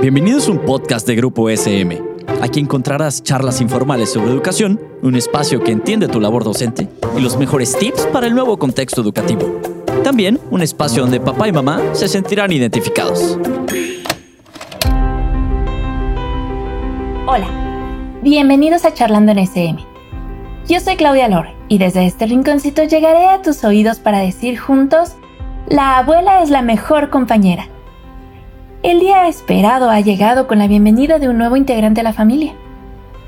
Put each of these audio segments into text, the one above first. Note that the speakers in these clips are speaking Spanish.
Bienvenidos a un podcast de Grupo SM. Aquí encontrarás charlas informales sobre educación, un espacio que entiende tu labor docente y los mejores tips para el nuevo contexto educativo. También un espacio donde papá y mamá se sentirán identificados. Hola, bienvenidos a Charlando en SM. Yo soy Claudia Lor y desde este rinconcito llegaré a tus oídos para decir juntos, la abuela es la mejor compañera. El día esperado ha llegado con la bienvenida de un nuevo integrante a la familia.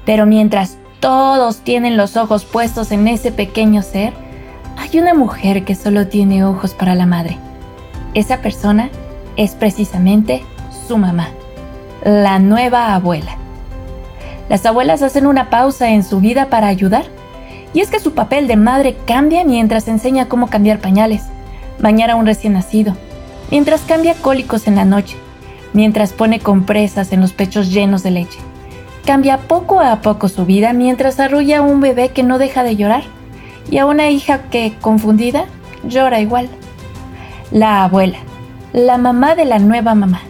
Pero mientras todos tienen los ojos puestos en ese pequeño ser, hay una mujer que solo tiene ojos para la madre. Esa persona es precisamente su mamá, la nueva abuela. Las abuelas hacen una pausa en su vida para ayudar, y es que su papel de madre cambia mientras enseña cómo cambiar pañales, bañar a un recién nacido, mientras cambia cólicos en la noche, mientras pone compresas en los pechos llenos de leche. Cambia poco a poco su vida mientras arrulla a un bebé que no deja de llorar y a una hija que, confundida, llora igual. La abuela, la mamá de la nueva mamá,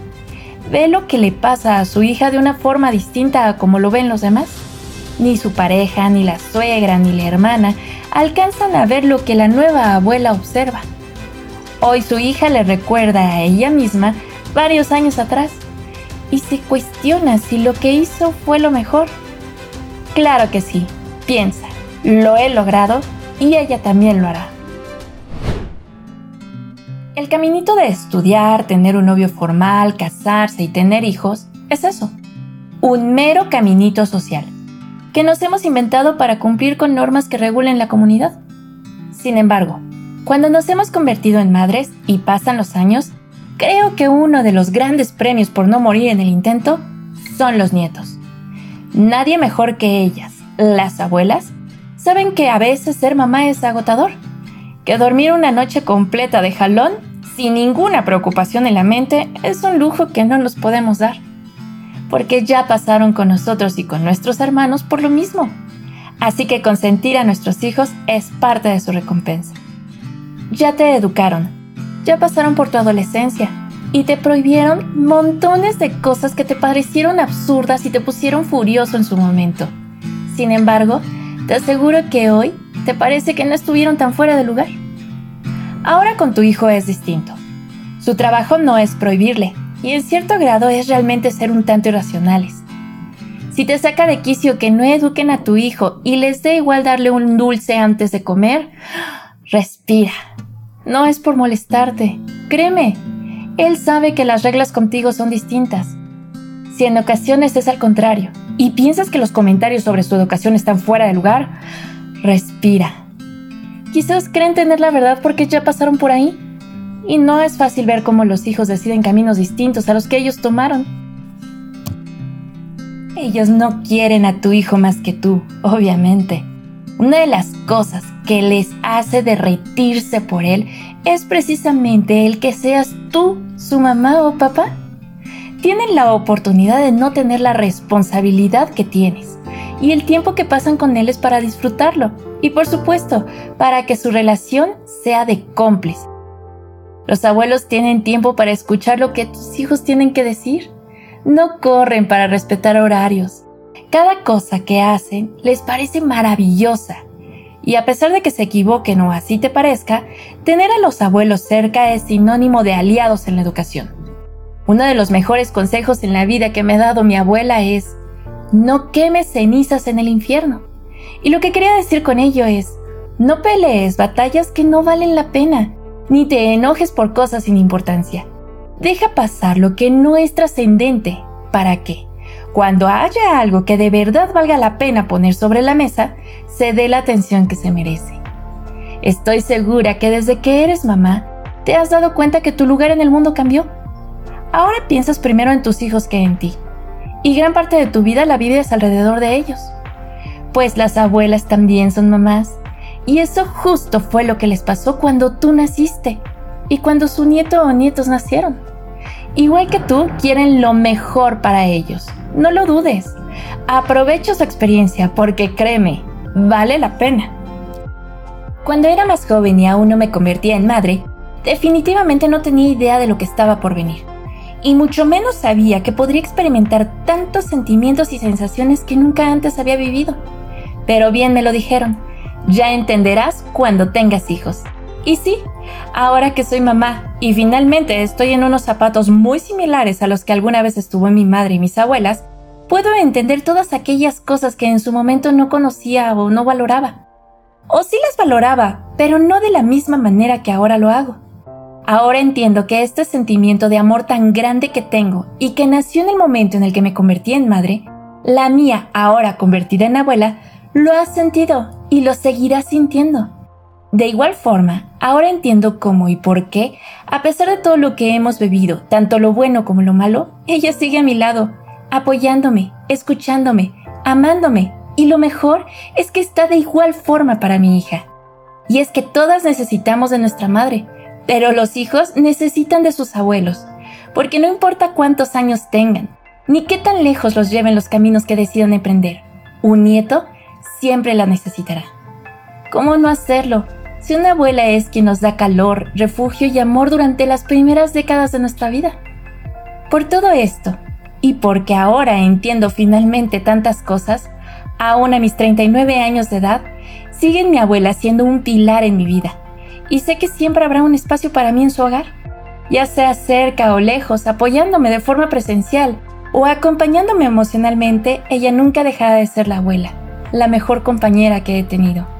ve lo que le pasa a su hija de una forma distinta a como lo ven los demás. Ni su pareja, ni la suegra, ni la hermana alcanzan a ver lo que la nueva abuela observa. Hoy su hija le recuerda a ella misma varios años atrás y se cuestiona si lo que hizo fue lo mejor. Claro que sí, piensa, lo he logrado y ella también lo hará. El caminito de estudiar, tener un novio formal, casarse y tener hijos es eso, un mero caminito social, que nos hemos inventado para cumplir con normas que regulen la comunidad. Sin embargo, cuando nos hemos convertido en madres y pasan los años, Creo que uno de los grandes premios por no morir en el intento son los nietos. Nadie mejor que ellas, las abuelas, saben que a veces ser mamá es agotador, que dormir una noche completa de jalón sin ninguna preocupación en la mente es un lujo que no nos podemos dar, porque ya pasaron con nosotros y con nuestros hermanos por lo mismo. Así que consentir a nuestros hijos es parte de su recompensa. Ya te educaron, ya pasaron por tu adolescencia y te prohibieron montones de cosas que te parecieron absurdas y te pusieron furioso en su momento. Sin embargo, te aseguro que hoy te parece que no estuvieron tan fuera de lugar. Ahora con tu hijo es distinto. Su trabajo no es prohibirle, y en cierto grado es realmente ser un tanto irracionales. Si te saca de quicio que no eduquen a tu hijo y les dé igual darle un dulce antes de comer, respira no es por molestarte. Créeme, él sabe que las reglas contigo son distintas. Si en ocasiones es al contrario y piensas que los comentarios sobre su educación están fuera de lugar, respira. Quizás creen tener la verdad porque ya pasaron por ahí. Y no es fácil ver cómo los hijos deciden caminos distintos a los que ellos tomaron. Ellos no quieren a tu hijo más que tú, obviamente. Una de las cosas que les hace derretirse por él es precisamente el que seas tú su mamá o papá. Tienen la oportunidad de no tener la responsabilidad que tienes y el tiempo que pasan con él es para disfrutarlo y por supuesto para que su relación sea de cómplice. Los abuelos tienen tiempo para escuchar lo que tus hijos tienen que decir. No corren para respetar horarios cada cosa que hacen les parece maravillosa. Y a pesar de que se equivoquen o así te parezca, tener a los abuelos cerca es sinónimo de aliados en la educación. Uno de los mejores consejos en la vida que me ha dado mi abuela es, no quemes cenizas en el infierno. Y lo que quería decir con ello es, no pelees batallas que no valen la pena, ni te enojes por cosas sin importancia. Deja pasar lo que no es trascendente. ¿Para qué? Cuando haya algo que de verdad valga la pena poner sobre la mesa, se dé la atención que se merece. Estoy segura que desde que eres mamá, te has dado cuenta que tu lugar en el mundo cambió. Ahora piensas primero en tus hijos que en ti, y gran parte de tu vida la vives alrededor de ellos. Pues las abuelas también son mamás, y eso justo fue lo que les pasó cuando tú naciste y cuando su nieto o nietos nacieron. Igual que tú, quieren lo mejor para ellos no lo dudes. Aprovecha su experiencia porque créeme, vale la pena. Cuando era más joven y aún no me convertía en madre, definitivamente no tenía idea de lo que estaba por venir. y mucho menos sabía que podría experimentar tantos sentimientos y sensaciones que nunca antes había vivido. Pero bien me lo dijeron, ya entenderás cuando tengas hijos. Y sí, ahora que soy mamá y finalmente estoy en unos zapatos muy similares a los que alguna vez estuvo mi madre y mis abuelas, puedo entender todas aquellas cosas que en su momento no conocía o no valoraba. O sí las valoraba, pero no de la misma manera que ahora lo hago. Ahora entiendo que este sentimiento de amor tan grande que tengo y que nació en el momento en el que me convertí en madre, la mía ahora convertida en abuela, lo ha sentido y lo seguirá sintiendo. De igual forma, ahora entiendo cómo y por qué, a pesar de todo lo que hemos bebido, tanto lo bueno como lo malo, ella sigue a mi lado, apoyándome, escuchándome, amándome, y lo mejor es que está de igual forma para mi hija. Y es que todas necesitamos de nuestra madre, pero los hijos necesitan de sus abuelos, porque no importa cuántos años tengan, ni qué tan lejos los lleven los caminos que decidan emprender, un nieto siempre la necesitará. ¿Cómo no hacerlo si una abuela es quien nos da calor, refugio y amor durante las primeras décadas de nuestra vida? Por todo esto, y porque ahora entiendo finalmente tantas cosas, aún a mis 39 años de edad, sigue mi abuela siendo un pilar en mi vida y sé que siempre habrá un espacio para mí en su hogar, ya sea cerca o lejos, apoyándome de forma presencial o acompañándome emocionalmente, ella nunca dejará de ser la abuela, la mejor compañera que he tenido.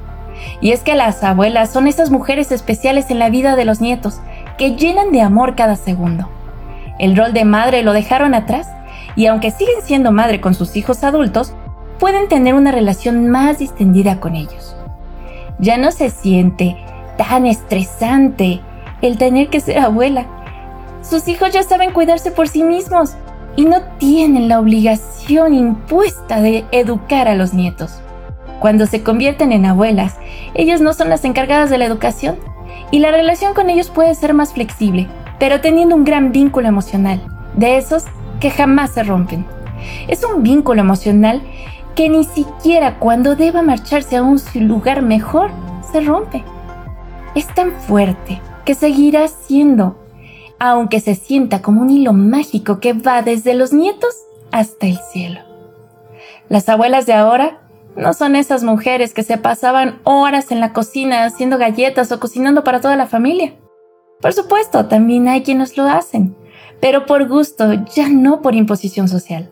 Y es que las abuelas son esas mujeres especiales en la vida de los nietos, que llenan de amor cada segundo. El rol de madre lo dejaron atrás y aunque siguen siendo madre con sus hijos adultos, pueden tener una relación más distendida con ellos. Ya no se siente tan estresante el tener que ser abuela. Sus hijos ya saben cuidarse por sí mismos y no tienen la obligación impuesta de educar a los nietos. Cuando se convierten en abuelas, ellos no son las encargadas de la educación y la relación con ellos puede ser más flexible, pero teniendo un gran vínculo emocional, de esos que jamás se rompen. Es un vínculo emocional que ni siquiera cuando deba marcharse a un lugar mejor se rompe es tan fuerte que seguirá siendo, aunque se sienta como un hilo mágico que va desde los nietos hasta el cielo. Las abuelas de ahora no son esas mujeres que se pasaban horas en la cocina haciendo galletas o cocinando para toda la familia. Por supuesto, también hay quienes lo hacen, pero por gusto, ya no por imposición social.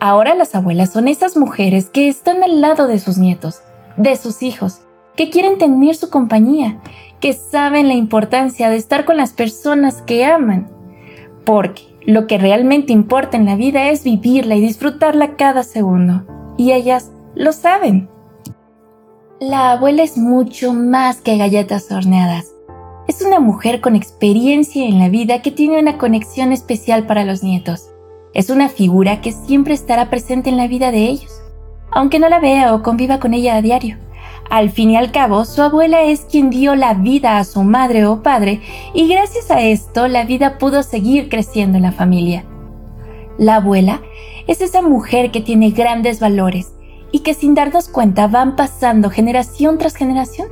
Ahora las abuelas son esas mujeres que están al lado de sus nietos, de sus hijos, que quieren tener su compañía que saben la importancia de estar con las personas que aman, porque lo que realmente importa en la vida es vivirla y disfrutarla cada segundo, y ellas lo saben. La abuela es mucho más que galletas horneadas. Es una mujer con experiencia en la vida que tiene una conexión especial para los nietos. Es una figura que siempre estará presente en la vida de ellos, aunque no la vea o conviva con ella a diario. Al fin y al cabo, su abuela es quien dio la vida a su madre o padre y gracias a esto la vida pudo seguir creciendo en la familia. La abuela es esa mujer que tiene grandes valores y que sin darnos cuenta van pasando generación tras generación.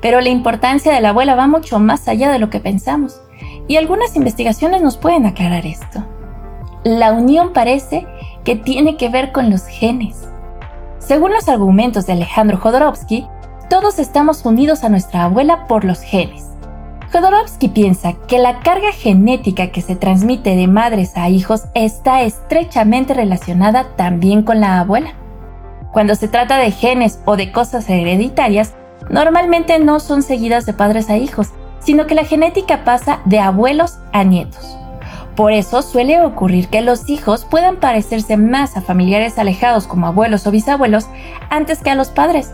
Pero la importancia de la abuela va mucho más allá de lo que pensamos y algunas investigaciones nos pueden aclarar esto. La unión parece que tiene que ver con los genes. Según los argumentos de Alejandro Jodorowsky, todos estamos unidos a nuestra abuela por los genes. Jodorowsky piensa que la carga genética que se transmite de madres a hijos está estrechamente relacionada también con la abuela. Cuando se trata de genes o de cosas hereditarias, normalmente no son seguidas de padres a hijos, sino que la genética pasa de abuelos a nietos. Por eso suele ocurrir que los hijos puedan parecerse más a familiares alejados como abuelos o bisabuelos antes que a los padres.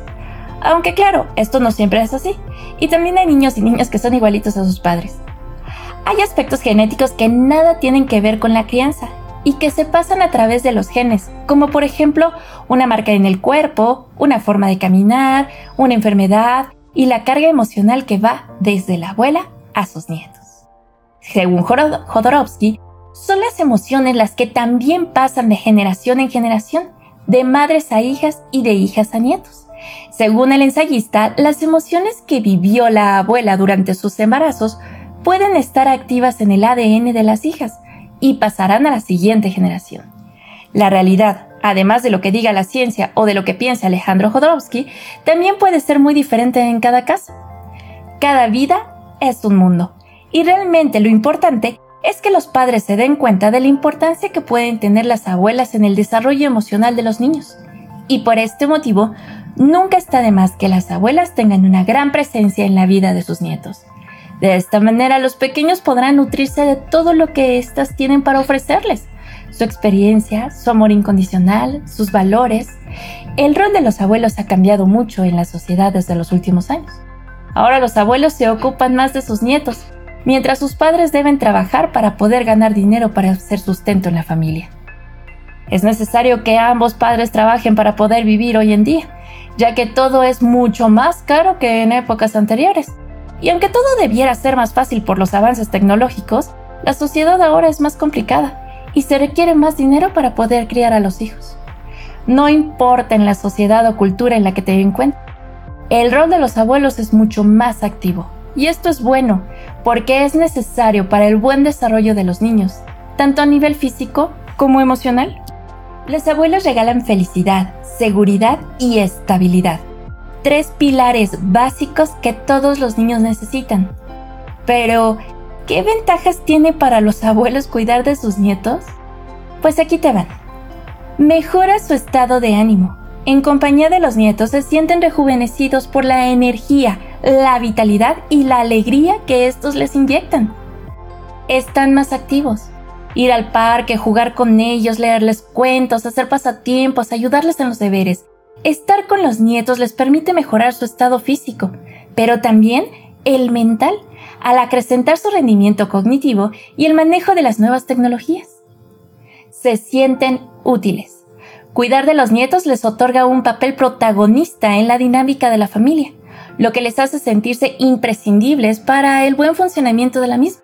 Aunque claro, esto no siempre es así, y también hay niños y niñas que son igualitos a sus padres. Hay aspectos genéticos que nada tienen que ver con la crianza y que se pasan a través de los genes, como por ejemplo una marca en el cuerpo, una forma de caminar, una enfermedad y la carga emocional que va desde la abuela a sus nietos según Jodorowsky, son las emociones las que también pasan de generación en generación, de madres a hijas y de hijas a nietos. Según el ensayista, las emociones que vivió la abuela durante sus embarazos pueden estar activas en el ADN de las hijas y pasarán a la siguiente generación. La realidad, además de lo que diga la ciencia o de lo que piense Alejandro Jodorowsky, también puede ser muy diferente en cada caso. Cada vida es un mundo, y realmente lo importante es que los padres se den cuenta de la importancia que pueden tener las abuelas en el desarrollo emocional de los niños. Y por este motivo, nunca está de más que las abuelas tengan una gran presencia en la vida de sus nietos. De esta manera los pequeños podrán nutrirse de todo lo que éstas tienen para ofrecerles, su experiencia, su amor incondicional, sus valores. El rol de los abuelos ha cambiado mucho en la sociedad desde los últimos años. Ahora los abuelos se ocupan más de sus nietos, mientras sus padres deben trabajar para poder ganar dinero para hacer sustento en la familia. Es necesario que ambos padres trabajen para poder vivir hoy en día, ya que todo es mucho más caro que en épocas anteriores. Y aunque todo debiera ser más fácil por los avances tecnológicos, la sociedad ahora es más complicada y se requiere más dinero para poder criar a los hijos. No importa en la sociedad o cultura en la que te encuentres, el rol de los abuelos es mucho más activo. Y esto es bueno, porque es necesario para el buen desarrollo de los niños, tanto a nivel físico como emocional. Los abuelos regalan felicidad, seguridad y estabilidad tres pilares básicos que todos los niños necesitan. Pero, ¿qué ventajas tiene para los abuelos cuidar de sus nietos? Pues aquí te van. Mejora su estado de ánimo. En compañía de los nietos se sienten rejuvenecidos por la energía, la vitalidad y la alegría que estos les inyectan. Están más activos. Ir al parque, jugar con ellos, leerles cuentos, hacer pasatiempos, ayudarles en los deberes Estar con los nietos les permite mejorar su estado físico, pero también el mental, al acrecentar su rendimiento cognitivo y el manejo de las nuevas tecnologías. Se sienten útiles. Cuidar de los nietos les otorga un papel protagonista en la dinámica de la familia, lo que les hace sentirse imprescindibles para el buen funcionamiento de la misma,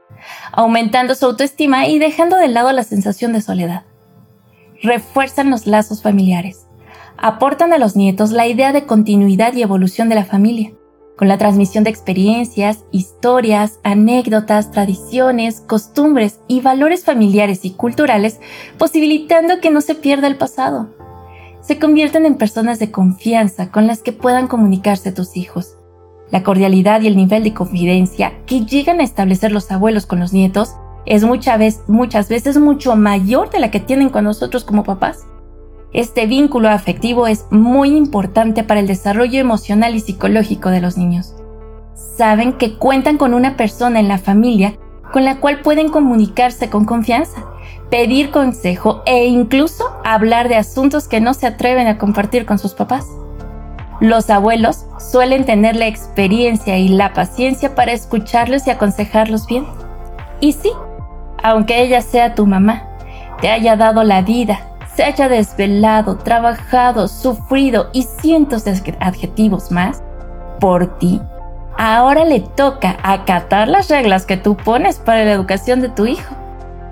aumentando su autoestima y dejando de lado la sensación de soledad. Refuerzan los lazos familiares aportan a los nietos la idea de continuidad y evolución de la familia, con la transmisión de experiencias, historias, anécdotas, tradiciones, costumbres y valores familiares y culturales, posibilitando que no se pierda el pasado. Se convierten en personas de confianza con las que puedan comunicarse tus hijos. La cordialidad y el nivel de confidencia que llegan a establecer los abuelos con los nietos es muchas veces mucho mayor de la que tienen con nosotros como papás. Este vínculo afectivo es muy importante para el desarrollo emocional y psicológico de los niños. Saben que cuentan con una persona en la familia con la cual pueden comunicarse con confianza, pedir consejo e incluso hablar de asuntos que no se atreven a compartir con sus papás. Los abuelos suelen tener la experiencia y la paciencia para escucharlos y aconsejarlos bien. Y sí, aunque ella sea tu mamá, te haya dado la vida, se haya desvelado, trabajado, sufrido y cientos de adjetivos más por ti, ahora le toca acatar las reglas que tú pones para la educación de tu hijo.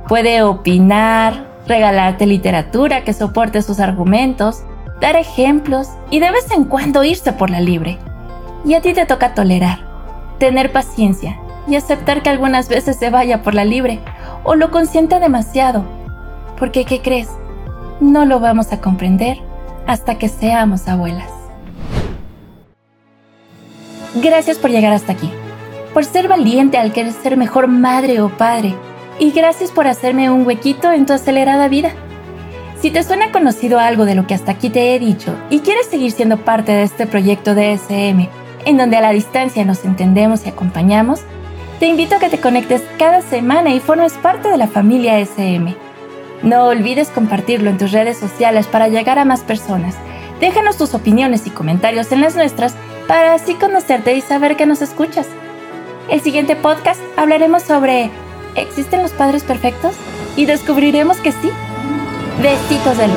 Puede opinar, regalarte literatura que soporte sus argumentos, dar ejemplos y de vez en cuando irse por la libre. Y a ti te toca tolerar, tener paciencia y aceptar que algunas veces se vaya por la libre o lo consienta demasiado. Porque, ¿qué crees? No lo vamos a comprender hasta que seamos abuelas. Gracias por llegar hasta aquí, por ser valiente al querer ser mejor madre o padre, y gracias por hacerme un huequito en tu acelerada vida. Si te suena conocido algo de lo que hasta aquí te he dicho y quieres seguir siendo parte de este proyecto de SM, en donde a la distancia nos entendemos y acompañamos, te invito a que te conectes cada semana y formes parte de la familia SM. No olvides compartirlo en tus redes sociales para llegar a más personas. Déjanos tus opiniones y comentarios en las nuestras para así conocerte y saber que nos escuchas. El siguiente podcast hablaremos sobre ¿existen los padres perfectos? Y descubriremos que sí. Besitos de luz.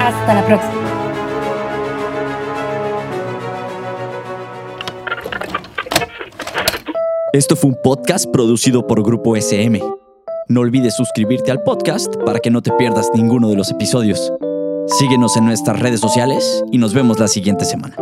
Hasta la próxima. Esto fue un podcast producido por Grupo SM. No olvides suscribirte al podcast para que no te pierdas ninguno de los episodios. Síguenos en nuestras redes sociales y nos vemos la siguiente semana.